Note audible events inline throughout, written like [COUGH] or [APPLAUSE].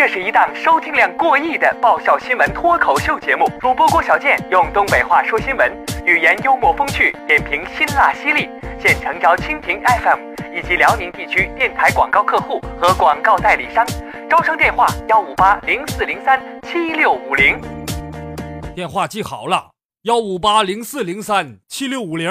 这是一档收听量过亿的爆笑新闻脱口秀节目，主播郭小贱用东北话说新闻，语言幽默风趣，点评辛辣犀利。现诚招蜻蜓 FM 以及辽宁地区电台广告客户和广告代理商，招商电话幺五八零四零三七六五零。电话记好了，幺五八零四零三七六五零。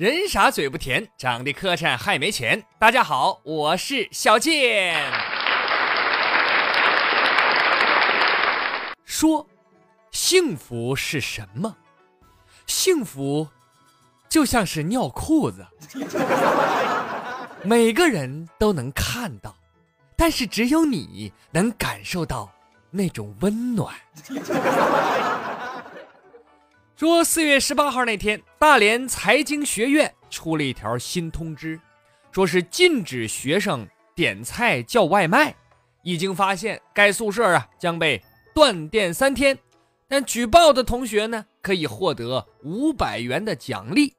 人傻嘴不甜，长得磕碜还没钱。大家好，我是小健。说，幸福是什么？幸福就像是尿裤子，每个人都能看到，但是只有你能感受到那种温暖。说四月十八号那天，大连财经学院出了一条新通知，说是禁止学生点菜叫外卖。一经发现该宿舍啊将被断电三天，但举报的同学呢可以获得五百元的奖励。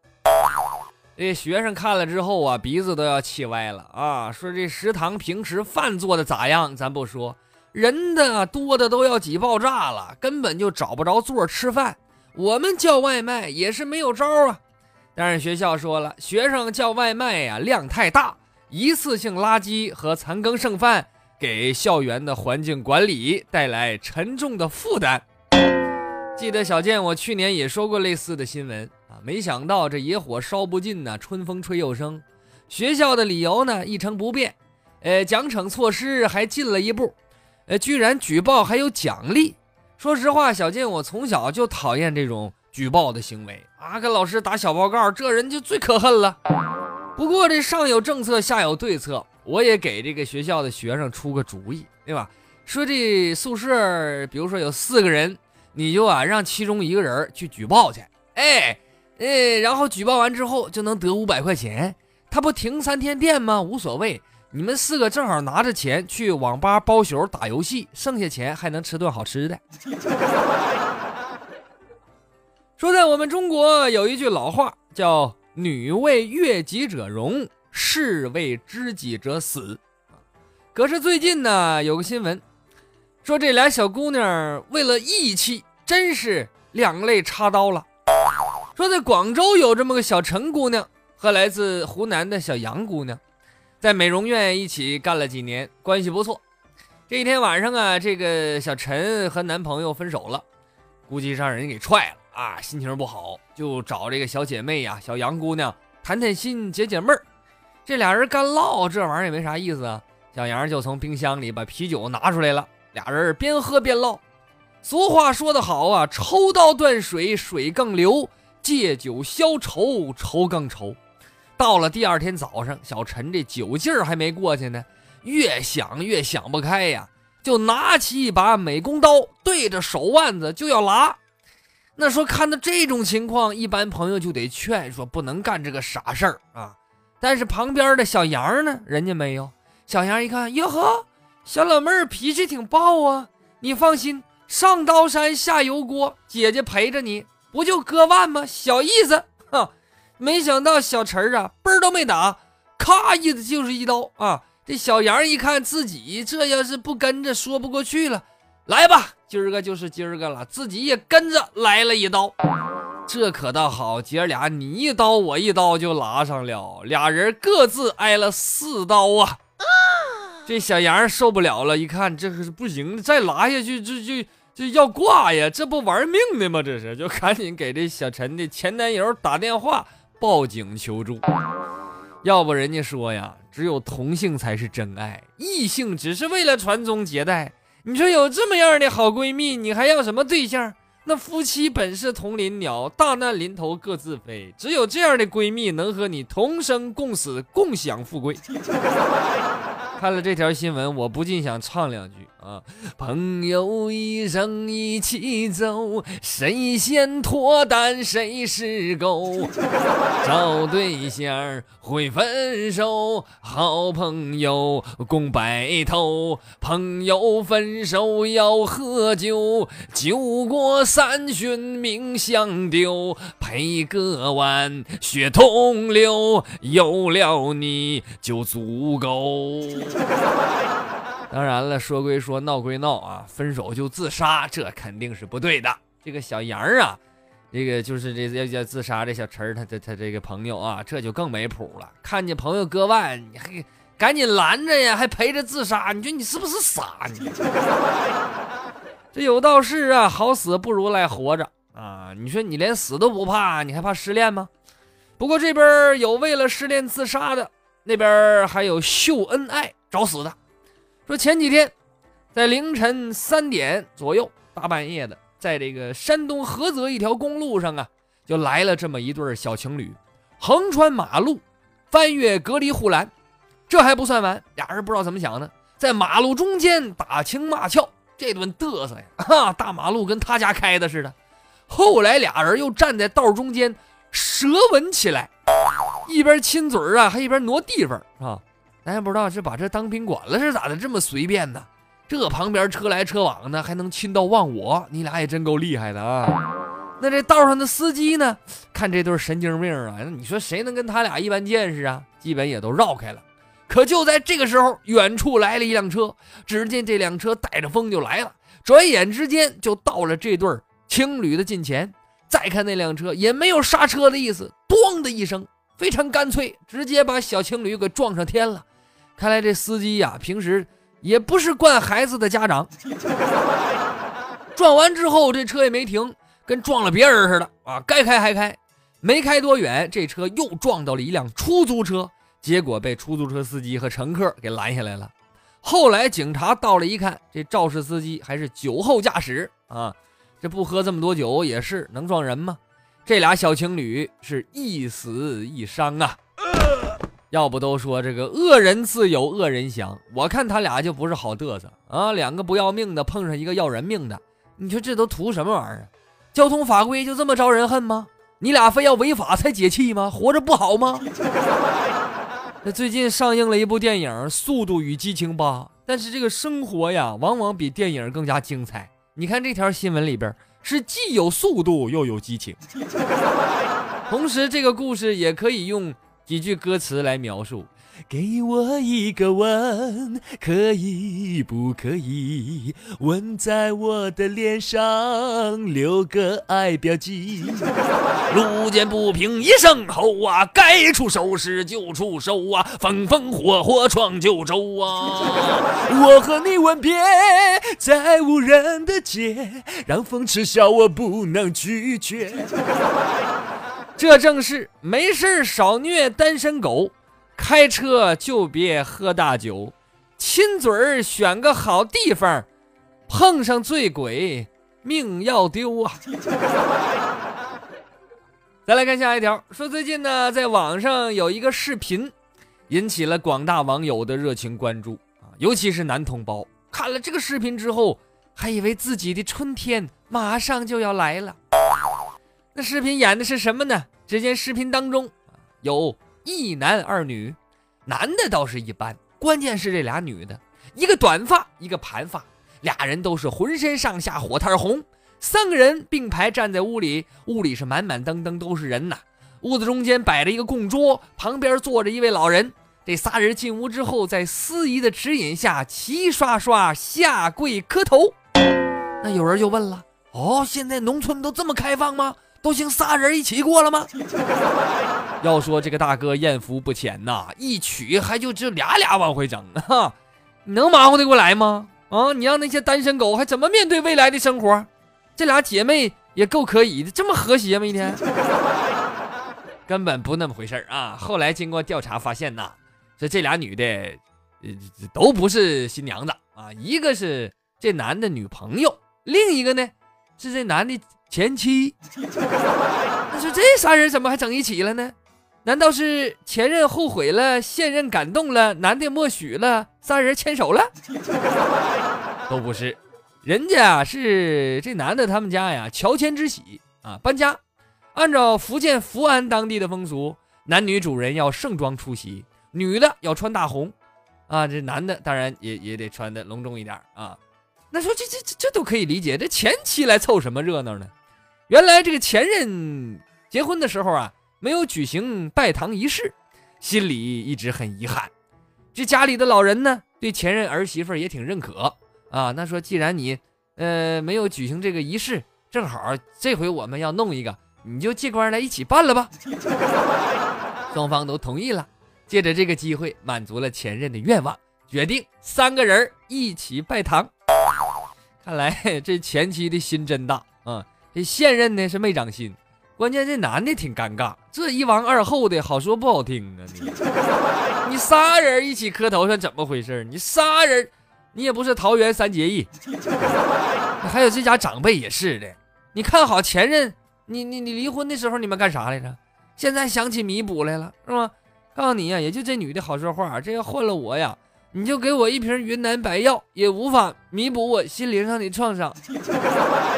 这学生看了之后啊，鼻子都要气歪了啊！说这食堂平时饭做的咋样，咱不说，人的多的都要挤爆炸了，根本就找不着座吃饭。我们叫外卖也是没有招啊，但是学校说了，学生叫外卖呀量太大，一次性垃圾和残羹剩饭给校园的环境管理带来沉重的负担。记得小健，我去年也说过类似的新闻啊，没想到这野火烧不尽呢，春风吹又生。学校的理由呢一成不变，呃，奖惩措施还进了一步，呃，居然举报还有奖励。说实话，小静，我从小就讨厌这种举报的行为啊！跟老师打小报告，这人就最可恨了。不过这上有政策，下有对策，我也给这个学校的学生出个主意，对吧？说这宿舍，比如说有四个人，你就啊让其中一个人去举报去，哎哎，然后举报完之后就能得五百块钱，他不停三天电吗？无所谓。你们四个正好拿着钱去网吧包宿打游戏，剩下钱还能吃顿好吃的。说在我们中国有一句老话叫“女为悦己者容，士为知己者死”。可是最近呢，有个新闻说这俩小姑娘为了义气，真是两肋插刀了。说在广州有这么个小陈姑娘和来自湖南的小杨姑娘。在美容院一起干了几年，关系不错。这一天晚上啊，这个小陈和男朋友分手了，估计让人给踹了啊，心情不好，就找这个小姐妹呀，小杨姑娘谈谈心，解解闷儿。这俩人干唠，这玩意儿也没啥意思啊。小杨就从冰箱里把啤酒拿出来了，俩人边喝边唠。俗话说得好啊，抽刀断水，水更流；借酒消愁，愁更愁。到了第二天早上，小陈这酒劲儿还没过去呢，越想越想不开呀，就拿起一把美工刀，对着手腕子就要拉。那说看到这种情况，一般朋友就得劝说不能干这个傻事儿啊。但是旁边的小杨呢，人家没有。小杨一看，哟呵，小老妹儿脾气挺暴啊，你放心，上刀山下油锅，姐姐陪着你，不就割腕吗？小意思，哼。没想到小陈儿啊，嘣儿都没打，咔一的就是一刀啊！这小杨一看自己这要是不跟着，说不过去了。来吧，今儿个就是今儿个了，自己也跟着来了一刀。这可倒好，姐俩你一刀我一刀就拉上了，俩人各自挨了四刀啊！[LAUGHS] 这小杨受不了了，一看这可是不行，再拉下去就就就要挂呀！这不玩命的吗？这是，就赶紧给这小陈的前男友打电话。报警求助，要不人家说呀，只有同性才是真爱，异性只是为了传宗接代。你说有这么样的好闺蜜，你还要什么对象？那夫妻本是同林鸟，大难临头各自飞。只有这样的闺蜜，能和你同生共死，共享富贵。[LAUGHS] 看了这条新闻，我不禁想唱两句啊：朋友一生一起走，谁先脱单谁是狗。找对象会分手，好朋友共白头。朋友分手要喝酒，酒过三巡命相丢。陪个碗血同流，有了你就足够。当然了，说归说，闹归闹啊，分手就自杀，这肯定是不对的。这个小杨啊。这个就是这要要自杀这小陈儿，他他他这个朋友啊，这就更没谱了。看见朋友割腕，你还赶紧拦着呀，还陪着自杀，你说你是不是傻？你这有道是啊，好死不如赖活着啊！你说你连死都不怕，你还怕失恋吗？不过这边有为了失恋自杀的，那边还有秀恩爱找死的。说前几天在凌晨三点左右，大半夜的。在这个山东菏泽一条公路上啊，就来了这么一对小情侣，横穿马路，翻越隔离护栏。这还不算完，俩人不知道怎么想的，在马路中间打情骂俏，这顿嘚瑟呀！哈，大马路跟他家开的似的。后来俩人又站在道中间舌吻起来，一边亲嘴啊，还一边挪地方啊。咱也不知道是把这当宾馆了是咋的，这么随便呢？这旁边车来车往的，还能亲到忘我，你俩也真够厉害的啊！那这道上的司机呢？看这对神经病啊！你说谁能跟他俩一般见识啊？基本也都绕开了。可就在这个时候，远处来了一辆车，只见这辆车带着风就来了，转眼之间就到了这对情侣的近前。再看那辆车，也没有刹车的意思，咣的一声，非常干脆，直接把小情侣给撞上天了。看来这司机呀，平时……也不是惯孩子的家长，[LAUGHS] 撞完之后这车也没停，跟撞了别人似的啊！该开还开，没开多远，这车又撞到了一辆出租车，结果被出租车司机和乘客给拦下来了。后来警察到了一看，这肇事司机还是酒后驾驶啊！这不喝这么多酒也是能撞人吗？这俩小情侣是一死一伤啊！要不都说这个恶人自有恶人降，我看他俩就不是好嘚瑟啊！两个不要命的碰上一个要人命的，你说这都图什么玩意儿？交通法规就这么招人恨吗？你俩非要违法才解气吗？活着不好吗？[LAUGHS] 那最近上映了一部电影《速度与激情八》，但是这个生活呀，往往比电影更加精彩。你看这条新闻里边是既有速度又有激情，[LAUGHS] 同时这个故事也可以用。几句歌词来描述：给我一个吻，可以不可以？吻在我的脸上，留个爱标记。[LAUGHS] 路见不平一声吼啊，该出手时就出手啊，风风火火闯九州啊！我和你吻别在无人的街，让风痴笑我不能拒绝。这正是没事少虐单身狗，开车就别喝大酒，亲嘴儿选个好地方，碰上醉鬼命要丢啊！[LAUGHS] 再来看下一条，说最近呢，在网上有一个视频，引起了广大网友的热情关注啊，尤其是男同胞，看了这个视频之后，还以为自己的春天马上就要来了。那视频演的是什么呢？只见视频当中有一男二女，男的倒是一般，关键是这俩女的，一个短发，一个盘发，俩人都是浑身上下火炭红。三个人并排站在屋里，屋里是满满登登都是人呐。屋子中间摆着一个供桌，旁边坐着一位老人。这仨人进屋之后，在司仪的指引下，齐刷刷下跪磕头。那有人就问了：哦，现在农村都这么开放吗？都行，仨人一起过了吗？[LAUGHS] 要说这个大哥艳福不浅呐，一娶还就这俩俩往回整，[LAUGHS] 哈，你能忙活得过来吗？啊，你让那些单身狗还怎么面对未来的生活？这俩姐妹也够可以的，这么和谐吗？一天 [LAUGHS] 根本不那么回事啊！后来经过调查发现呐，这这俩女的，呃，都不是新娘子啊，一个是这男的女朋友，另一个呢是这男的。前妻，[LAUGHS] 那说这仨人怎么还整一起了呢？难道是前任后悔了，现任感动了，男的默许了，仨人牵手了？[LAUGHS] 都不是，人家是这男的他们家呀，乔迁之喜啊，搬家，按照福建福安当地的风俗，男女主人要盛装出席，女的要穿大红，啊，这男的当然也也得穿的隆重一点啊。那说这这这这都可以理解，这前妻来凑什么热闹呢？原来这个前任结婚的时候啊，没有举行拜堂仪式，心里一直很遗憾。这家里的老人呢，对前任儿媳妇也挺认可啊。那说既然你呃没有举行这个仪式，正好这回我们要弄一个，你就借关来一起办了吧。[LAUGHS] 双方都同意了，借着这个机会满足了前任的愿望，决定三个人一起拜堂。看来这前妻的心真大！这现任呢是没长心，关键这男的挺尴尬，这一王二后的好说不好听啊！你 [LAUGHS] 你仨人一起磕头算怎么回事？你仨人，你也不是桃园三结义。[LAUGHS] 还有这家长辈也是的，你看好前任，你你你离婚的时候你们干啥来着？现在想起弥补来了是吗？告诉你呀，也就这女的好说话，这要换了我呀。你就给我一瓶云南白药，也无法弥补我心灵上的创伤。[LAUGHS]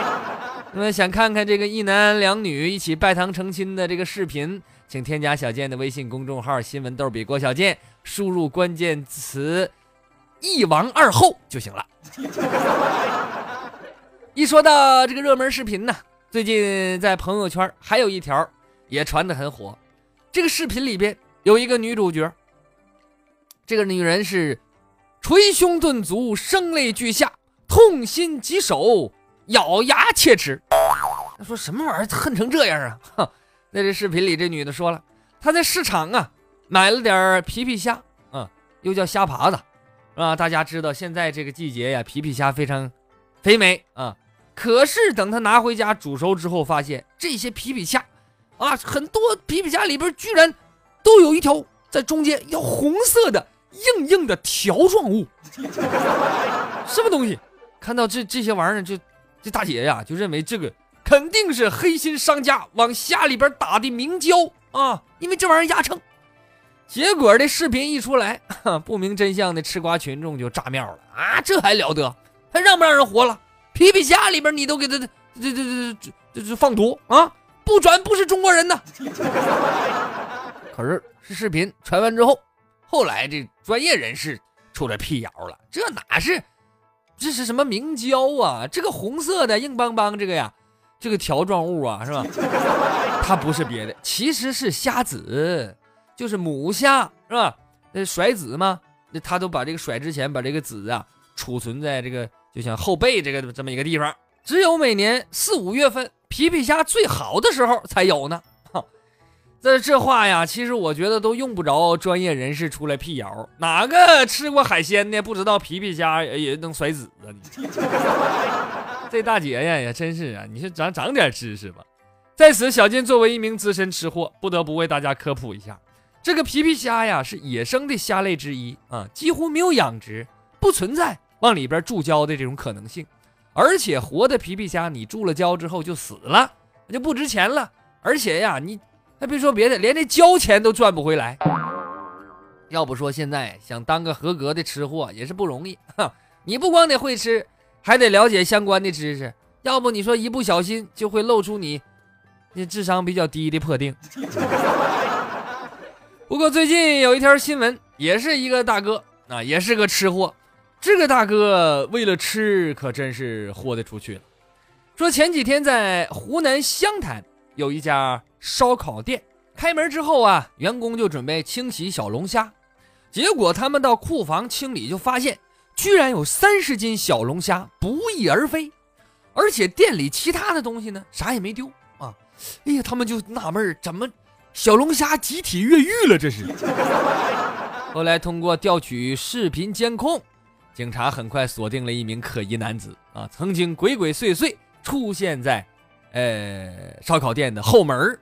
那么想看看这个一男两女一起拜堂成亲的这个视频，请添加小健的微信公众号“新闻逗比郭小健”，输入关键词“一王二后”就行了。[LAUGHS] 一说到这个热门视频呢，最近在朋友圈还有一条也传得很火。这个视频里边有一个女主角。这个女人是捶胸顿足、声泪俱下、痛心疾首、咬牙切齿。他说：“什么玩意儿，恨成这样啊？”哈，在这视频里，这女的说了，她在市场啊买了点皮皮虾，嗯，又叫虾爬子，啊，大家知道现在这个季节呀，皮皮虾非常肥美啊。可是等她拿回家煮熟之后，发现这些皮皮虾啊，很多皮皮虾里边居然都有一条在中间要红色的。硬硬的条状物，什么东西？看到这这些玩意儿，就这大姐呀，就认为这个肯定是黑心商家往虾里边打的明胶啊，因为这玩意儿压秤。结果这视频一出来，[LAUGHS] 不明真相的吃瓜群众就炸庙了啊！这还了得？还让不让人活了？皮皮虾里边你都给他这这这这这这放毒啊？不转不是中国人呐！可是这视频传完之后。后来这专业人士出来辟谣了，这哪是，这是什么明胶啊？这个红色的硬邦邦这个呀，这个条状物啊，是吧？[LAUGHS] 它不是别的，其实是虾子，就是母虾，是吧？那甩子嘛，那他都把这个甩之前把这个子啊储存在这个就像后背这个这么一个地方，只有每年四五月份皮皮虾最好的时候才有呢。这这话呀，其实我觉得都用不着专业人士出来辟谣。哪个吃过海鲜的不知道皮皮虾也能甩籽啊？你这大姐呀，也真是啊！你是长长点知识吧。在此，小金作为一名资深吃货，不得不为大家科普一下：这个皮皮虾呀，是野生的虾类之一啊，几乎没有养殖，不存在往里边注胶的这种可能性。而且，活的皮皮虾你注了胶之后就死了，就不值钱了。而且呀，你。还别说别的，连这胶钱都赚不回来。要不说现在想当个合格的吃货也是不容易哈。你不光得会吃，还得了解相关的知识。要不你说一不小心就会露出你那智商比较低的破腚。[LAUGHS] 不过最近有一条新闻，也是一个大哥啊，也是个吃货。这个大哥为了吃可真是豁得出去了。说前几天在湖南湘潭有一家。烧烤店开门之后啊，员工就准备清洗小龙虾，结果他们到库房清理，就发现居然有三十斤小龙虾不翼而飞，而且店里其他的东西呢，啥也没丢啊！哎呀，他们就纳闷怎么小龙虾集体越狱了？这是。[LAUGHS] 后来通过调取视频监控，警察很快锁定了一名可疑男子啊，曾经鬼鬼祟祟出现在呃烧烤店的后门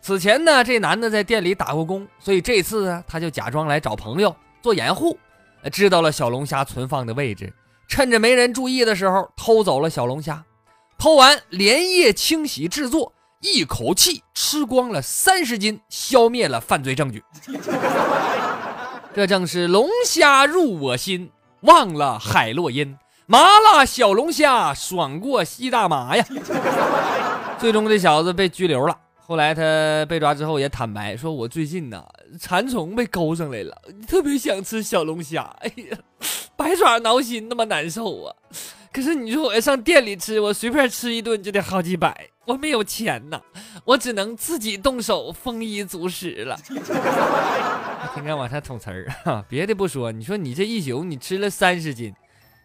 此前呢，这男的在店里打过工，所以这次呢，他就假装来找朋友做掩护，知道了小龙虾存放的位置，趁着没人注意的时候偷走了小龙虾，偷完连夜清洗制作，一口气吃光了三十斤，消灭了犯罪证据。这正是龙虾入我心，忘了海洛因，麻辣小龙虾爽过吸大麻呀！[LAUGHS] 最终这小子被拘留了。后来他被抓之后也坦白说：“我最近呐，馋虫被勾上来了，特别想吃小龙虾。[LAUGHS] 哎呀，百爪挠心，那么难受啊！可是你说我要上店里吃，我随便吃一顿就得好几百，我没有钱呐，我只能自己动手丰衣足食了。”天天往下捅词儿啊！别的不说，你说你这一宿你吃了三十斤，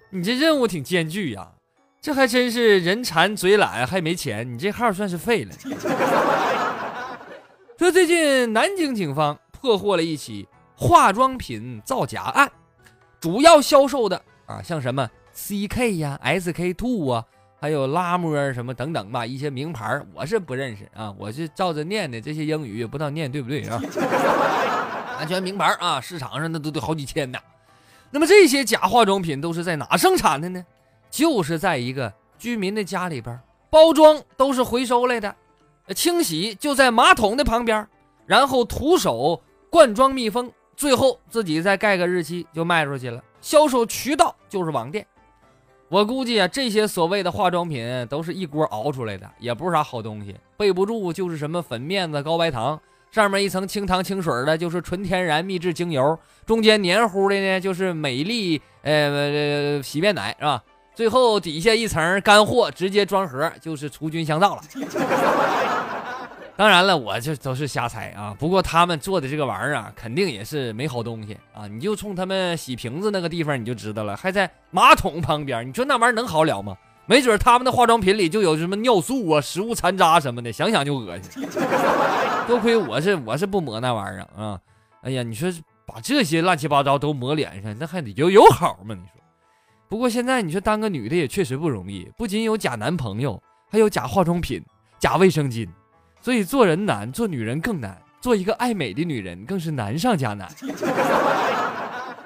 你这任务挺艰巨呀。这还真是人馋嘴懒还没钱，你这号算是废了。说最近南京警方破获了一起化妆品造假案，主要销售的啊，像什么 CK 呀、SK two 啊，还有拉莫什么等等吧，一些名牌我是不认识啊，我是照着念的，这些英语也不知道念对不对啊。[LAUGHS] 安全名牌啊，市场上那都得好几千呢。那么这些假化妆品都是在哪生产的呢？就是在一个居民的家里边，包装都是回收来的，清洗就在马桶的旁边，然后徒手灌装密封，最后自己再盖个日期就卖出去了。销售渠道就是网店。我估计啊，这些所谓的化妆品都是一锅熬出来的，也不是啥好东西，备不住就是什么粉面子、高白糖，上面一层清汤清水的，就是纯天然秘制精油，中间黏糊的呢就是美丽呃洗面奶，是吧？最后底下一层干货，直接装盒就是除菌香皂了。[LAUGHS] 当然了，我这都是瞎猜啊。不过他们做的这个玩意儿啊，肯定也是没好东西啊。你就冲他们洗瓶子那个地方你就知道了，还在马桶旁边，你说那玩意儿能好了吗？没准他们的化妆品里就有什么尿素啊、食物残渣什么的，想想就恶心。多亏我是我是不抹那玩意儿啊。哎呀，你说把这些乱七八糟都抹脸上，那还得有有好吗？你说。不过现在你说当个女的也确实不容易，不仅有假男朋友，还有假化妆品、假卫生巾，所以做人难，做女人更难，做一个爱美的女人更是难上加难。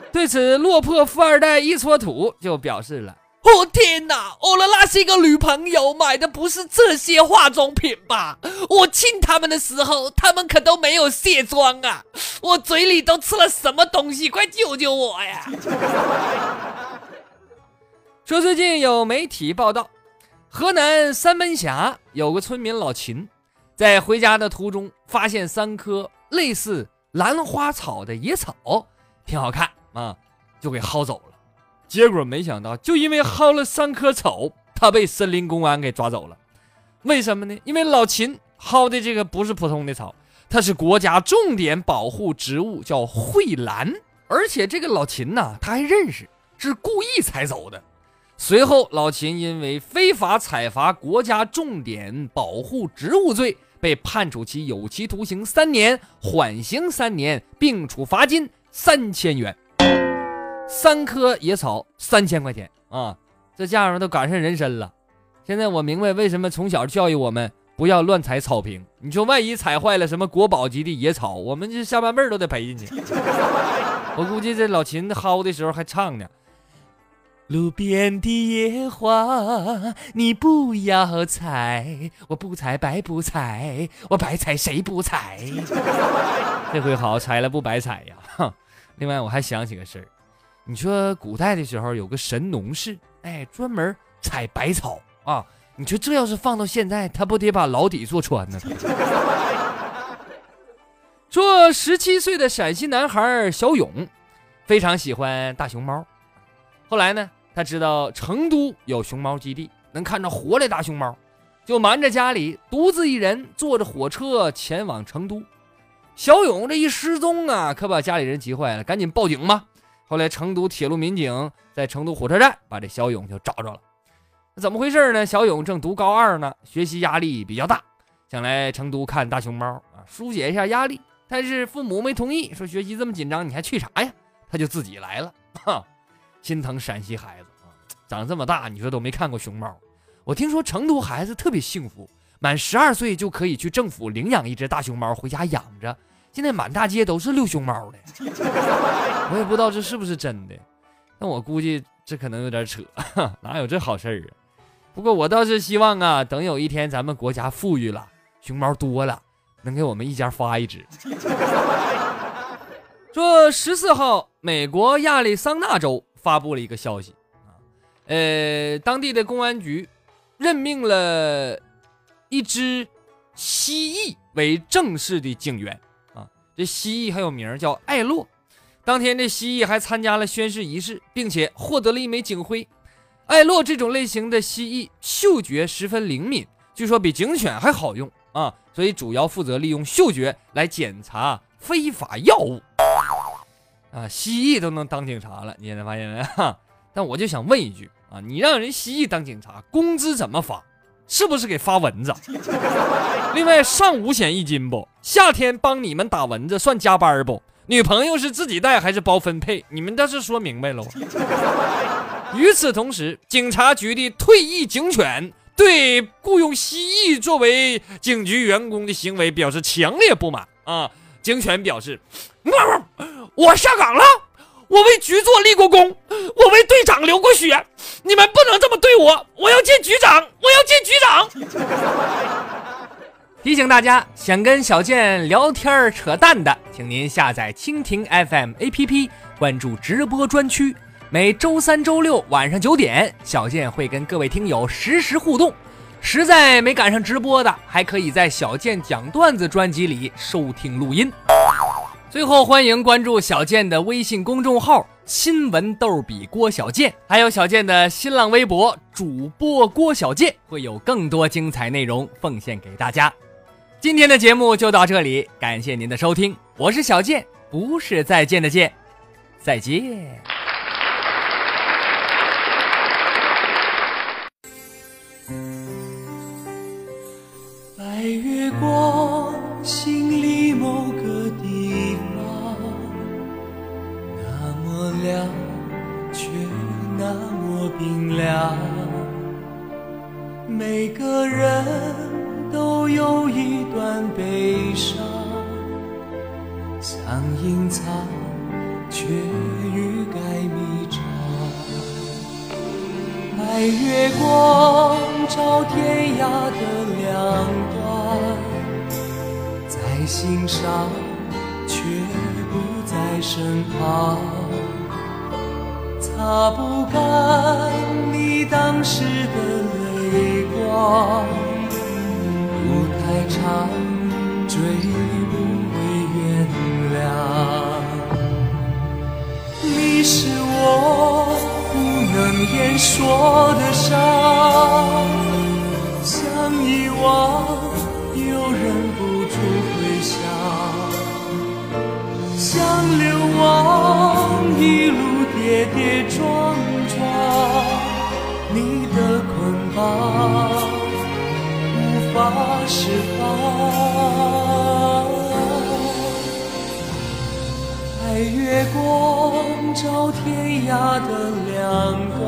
对此，落魄富二代一撮土就表示了：“哦天哪，我的那些个女朋友买的不是这些化妆品吧？我亲他们的时候，他们可都没有卸妆啊！我嘴里都吃了什么东西？快救救我呀！”说最近有媒体报道，河南三门峡有个村民老秦，在回家的途中发现三棵类似兰花草的野草，挺好看啊，就给薅走了。结果没想到，就因为薅了三棵草，他被森林公安给抓走了。为什么呢？因为老秦薅的这个不是普通的草，它是国家重点保护植物，叫蕙兰。而且这个老秦呢，他还认识，是故意踩走的。随后，老秦因为非法采伐国家重点保护植物罪，被判处其有期徒刑三年，缓刑三年，并处罚金三千元。三棵野草三千块钱啊，这价格都赶上人参了。现在我明白为什么从小教育我们不要乱踩草坪。你说万一踩坏了什么国宝级的野草，我们这下半辈儿都得赔进去。我估计这老秦薅的时候还唱呢。路边的野花，你不要采，我不采白不采，我白采谁不采？[LAUGHS] 这回好，采了不白采呀！[LAUGHS] 另外，我还想起个事儿，你说古代的时候有个神农氏，哎，专门采百草啊。你说这要是放到现在，他不得把牢底坐穿呢？[LAUGHS] 说十七岁的陕西男孩小勇，非常喜欢大熊猫，后来呢？他知道成都有熊猫基地，能看着活的大熊猫，就瞒着家里，独自一人坐着火车前往成都。小勇这一失踪啊，可把家里人急坏了，赶紧报警嘛。后来成都铁路民警在成都火车站把这小勇就找着了。怎么回事呢？小勇正读高二呢，学习压力比较大，想来成都看大熊猫啊，疏解一下压力。但是父母没同意，说学习这么紧张，你还去啥呀？他就自己来了，哈。心疼陕西孩子啊，长这么大你说都没看过熊猫。我听说成都孩子特别幸福，满十二岁就可以去政府领养一只大熊猫回家养着。现在满大街都是遛熊猫的，[LAUGHS] 我也不知道这是不是真的。但我估计这可能有点扯，[LAUGHS] 哪有这好事儿啊？不过我倒是希望啊，等有一天咱们国家富裕了，熊猫多了，能给我们一家发一只。[LAUGHS] 说十四号，美国亚利桑那州发布了一个消息啊，呃，当地的公安局任命了一只蜥蜴为正式的警员啊。这蜥蜴还有名叫艾洛。当天，这蜥蜴还参加了宣誓仪式，并且获得了一枚警徽。艾洛这种类型的蜥蜴嗅觉十分灵敏，据说比警犬还好用啊，所以主要负责利用嗅觉来检查非法药物。啊，蜥蜴都能当警察了，你现在发现没？哈，但我就想问一句啊，你让人蜥蜴当警察，工资怎么发？是不是给发蚊子？[LAUGHS] 另外，上五险一金不？夏天帮你们打蚊子算加班不？女朋友是自己带还是包分配？你们倒是说明白了。与此同时，警察局的退役警犬对雇佣蜥蜴作为警局员工的行为表示强烈不满啊！警犬表示。我下岗了，我为局座立过功，我为队长流过血，你们不能这么对我，我要见局长，我要见局长。[LAUGHS] 提醒大家，想跟小健聊天扯淡的，请您下载蜻蜓 FM APP，关注直播专区。每周三、周六晚上九点，小健会跟各位听友实时互动。实在没赶上直播的，还可以在小健讲段子专辑里收听录音。最后，欢迎关注小健的微信公众号“新闻逗比郭小健”，还有小健的新浪微博主播郭小健，会有更多精彩内容奉献给大家。今天的节目就到这里，感谢您的收听，我是小健，不是再见的见，再见。白月光，凉，却那么冰凉。每个人都有一段悲伤，想隐藏，却欲盖弥彰。白月光照天涯的两端，在心上却不在身旁，擦不干你当时的泪光，路太长，追不回原谅。你是我不能言说的伤，想遗忘又忍不住回想，想流亡跌跌撞撞，你的捆绑无法释放。白月光照天涯的两端，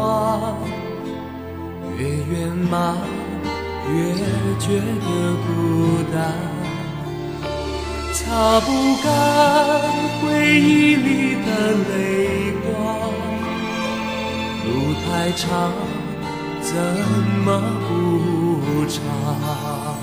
越圆满越觉得孤单，擦不干回忆里的泪光，路太长，怎么不长？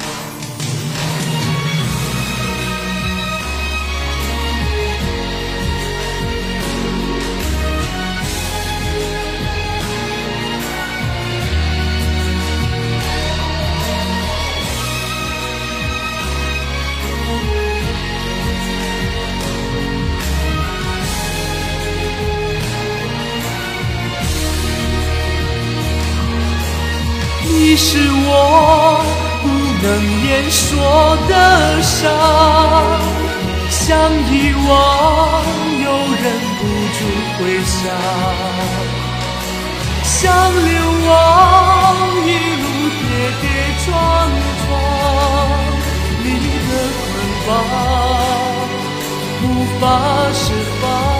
你是我不能言说的伤，想遗忘又忍不住回想，想流亡一路跌跌撞撞，你的捆绑无法释放。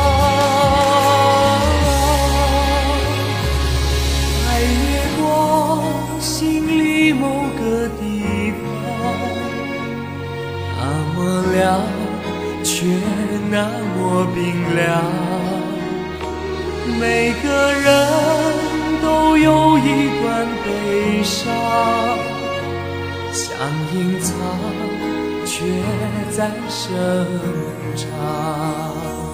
么凉，却那么冰凉。每个人都有一段悲伤，想隐藏，却在生长。